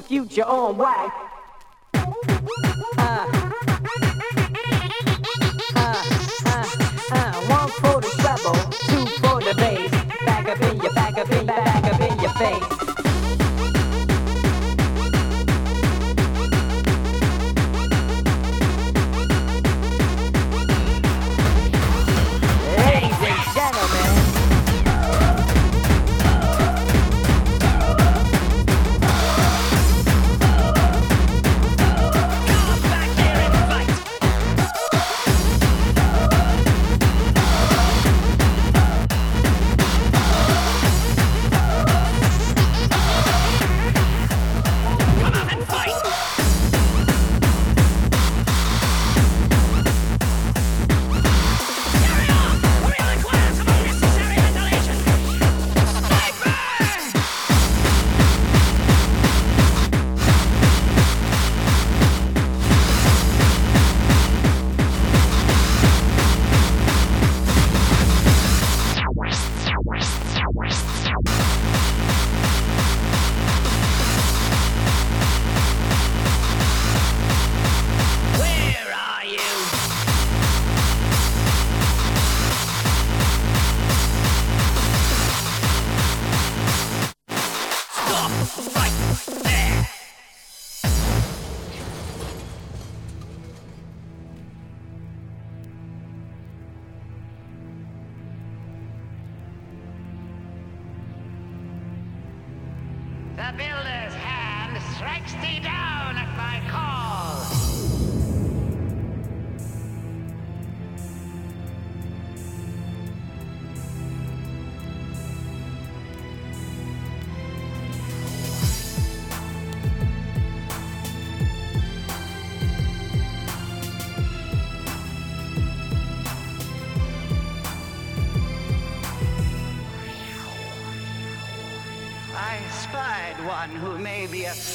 the future on wax. Uh, uh, uh, uh, one for the treble, two for the bass. Back up in your, back up in, back The builder's hand strikes thee down at my call.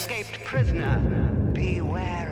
escaped prisoner, beware.